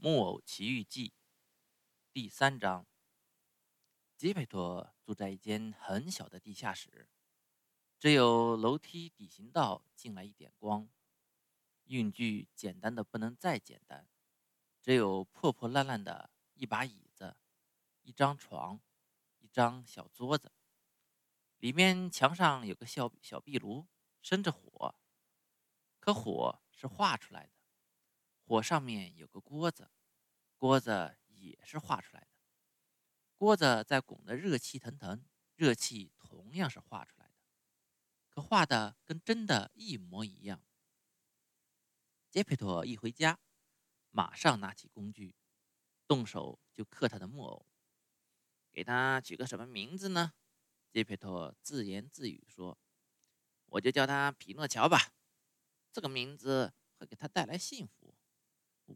《木偶奇遇记》第三章：吉佩托住在一间很小的地下室，只有楼梯底行道进来一点光，用具简单的不能再简单，只有破破烂烂的一把椅子、一张床、一张小桌子。里面墙上有个小小壁炉，生着火，可火是画出来的。火上面有个锅子，锅子也是画出来的。锅子在滚得热气腾腾，热气同样是画出来的，可画的跟真的一模一样。杰佩托一回家，马上拿起工具，动手就刻他的木偶。给他取个什么名字呢？杰佩托自言自语说：“我就叫他匹诺乔吧，这个名字会给他带来幸福。”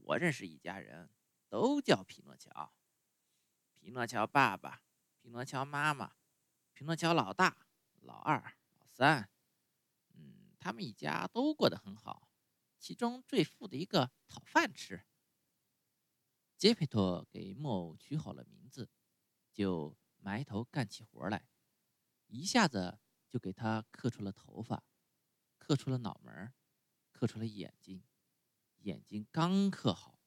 我认识一家人，都叫匹诺乔。匹诺乔爸爸，匹诺乔妈妈，匹诺乔老大、老二、老三。嗯，他们一家都过得很好。其中最富的一个讨饭吃。杰佩托给木偶取好了名字，就埋头干起活来，一下子就给他刻出了头发，刻出了脑门，刻出了眼睛。眼睛刚刻好，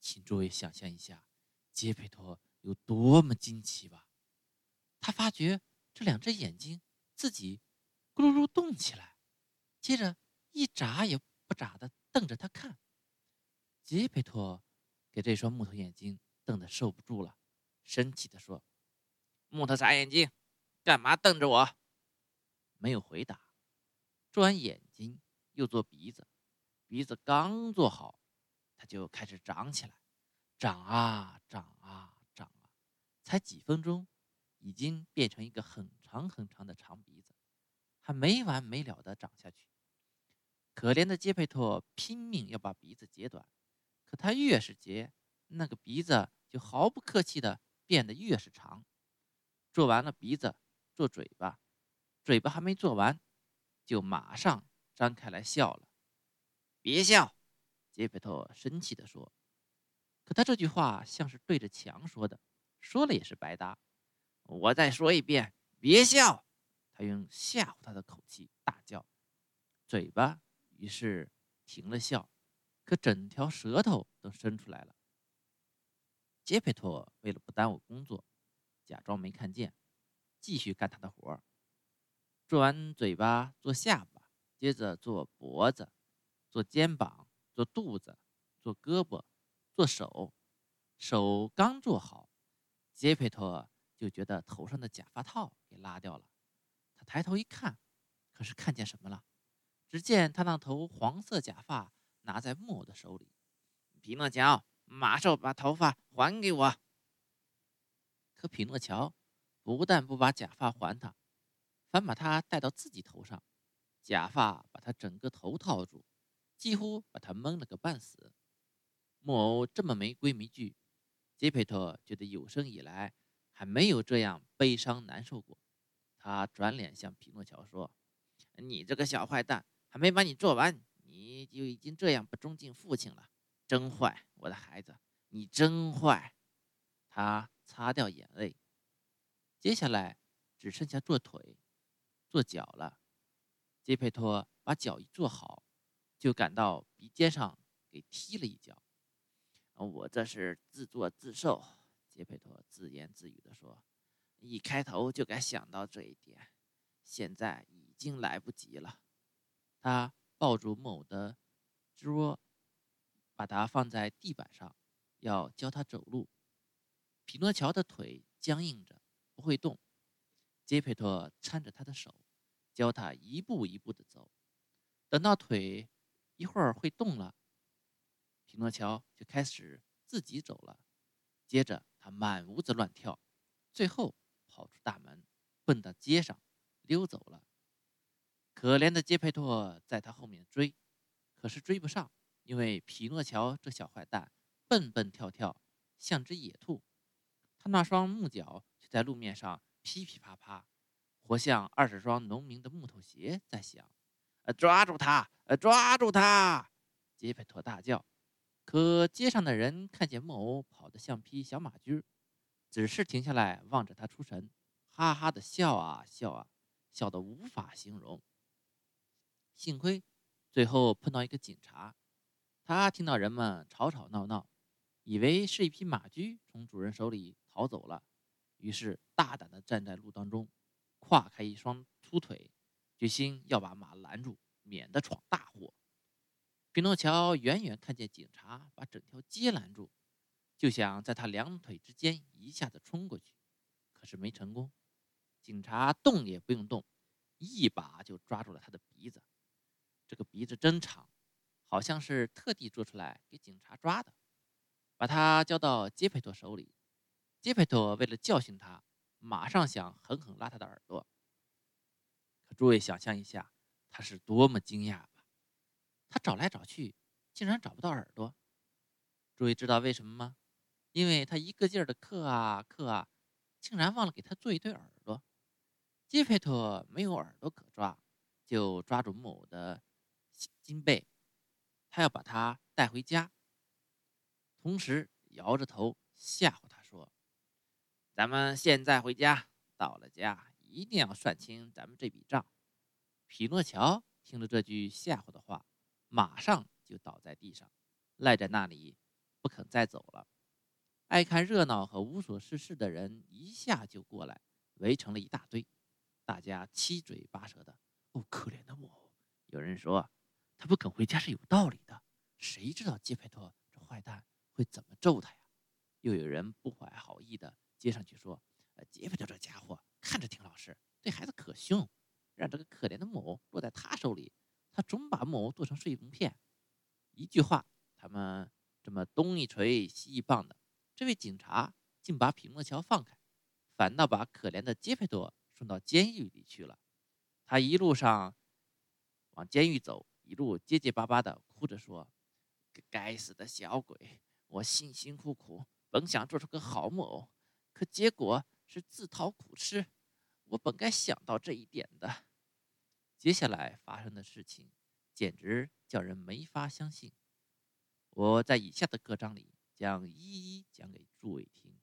请诸位想象一下，杰佩托有多么惊奇吧！他发觉这两只眼睛自己咕噜噜动起来，接着一眨也不眨的瞪着他看。杰佩托给这双木头眼睛瞪得受不住了，生气的说：“木头傻眼睛，干嘛瞪着我？”没有回答。做完眼睛，又做鼻子。鼻子刚做好，它就开始长起来，长啊长啊长啊，才几分钟，已经变成一个很长很长的长鼻子，还没完没了的长下去。可怜的杰佩托拼命要把鼻子截短，可他越是截，那个鼻子就毫不客气的变得越是长。做完了鼻子，做嘴巴，嘴巴还没做完，就马上张开来笑了。别笑，杰佩托生气地说。可他这句话像是对着墙说的，说了也是白搭。我再说一遍，别笑！他用吓唬他的口气大叫。嘴巴于是停了笑，可整条舌头都伸出来了。杰佩托为了不耽误工作，假装没看见，继续干他的活儿。做完嘴巴，做下巴，接着做脖子。做肩膀，做肚子，做胳膊，做手。手刚做好，杰佩托就觉得头上的假发套给拉掉了。他抬头一看，可是看见什么了？只见他那头黄色假发拿在木偶的手里。匹诺乔，马上把头发还给我！可匹诺乔不但不把假发还他，反把他戴到自己头上，假发把他整个头套住。几乎把他蒙了个半死。木偶这么没规没矩，杰佩托觉得有生以来还没有这样悲伤难受过。他转脸向匹诺乔说：“你这个小坏蛋，还没把你做完，你就已经这样不尊敬父亲了，真坏，我的孩子，你真坏。”他擦掉眼泪，接下来只剩下做腿、做脚了。杰佩托把脚一做好。就感到鼻尖上给踢了一脚，我这是自作自受。杰佩托自言自语地说：“一开头就该想到这一点，现在已经来不及了。”他抱住木偶的桌，把它放在地板上，要教他走路。匹诺乔的腿僵硬着，不会动。杰佩托搀着他的手，教他一步一步地走。等到腿。一会儿会动了，匹诺乔就开始自己走了。接着他满屋子乱跳，最后跑出大门，奔到街上溜走了。可怜的杰佩托在他后面追，可是追不上，因为匹诺乔这小坏蛋蹦蹦跳跳，像只野兔。他那双木脚却在路面上噼噼啪啪，活像二十双农民的木头鞋在响。抓住他！抓住他！杰佩托大叫，可街上的人看见木偶跑得像匹小马驹，只是停下来望着他出神，哈哈的笑啊笑啊，笑得无法形容。幸亏最后碰到一个警察，他听到人们吵吵闹闹，以为是一匹马驹从主人手里逃走了，于是大胆地站在路当中，跨开一双粗腿，决心要把马拦住，免得闯大祸。匹诺乔远远看见警察把整条街拦住，就想在他两腿之间一下子冲过去，可是没成功。警察动也不用动，一把就抓住了他的鼻子。这个鼻子真长，好像是特地做出来给警察抓的。把他交到杰佩托手里，杰佩托为了教训他，马上想狠狠拉他的耳朵。诸位想象一下，他是多么惊讶吧！他找来找去，竟然找不到耳朵。诸位知道为什么吗？因为他一个劲儿的刻啊刻啊，竟然忘了给他做一对耳朵。杰佩托没有耳朵可抓，就抓住木偶的金背，他要把他带回家，同时摇着头吓唬他说：“咱们现在回家，到了家一定要算清咱们这笔账。”匹诺乔听了这句吓唬的话。马上就倒在地上，赖在那里，不肯再走了。爱看热闹和无所事事的人一下就过来，围成了一大堆，大家七嘴八舌的。哦，可怜的木偶！有人说他不肯回家是有道理的，谁知道杰佩托这坏蛋会怎么咒他呀？又有人不怀好意的接上去说：“呃，杰佩托这家伙看着挺老实，对孩子可凶，让这个可怜的木偶落在他手里。”他总把木偶剁成碎木片，一句话，他们这么东一锤西一棒的，这位警察竟把匹诺乔放开，反倒把可怜的杰佩托送到监狱里去了。他一路上往监狱走，一路结结巴巴的哭着说：“该死的小鬼！我辛辛苦苦本想做出个好木偶，可结果是自讨苦吃。我本该想到这一点的。”接下来发生的事情，简直叫人没法相信。我在以下的各章里将一一讲给诸位听。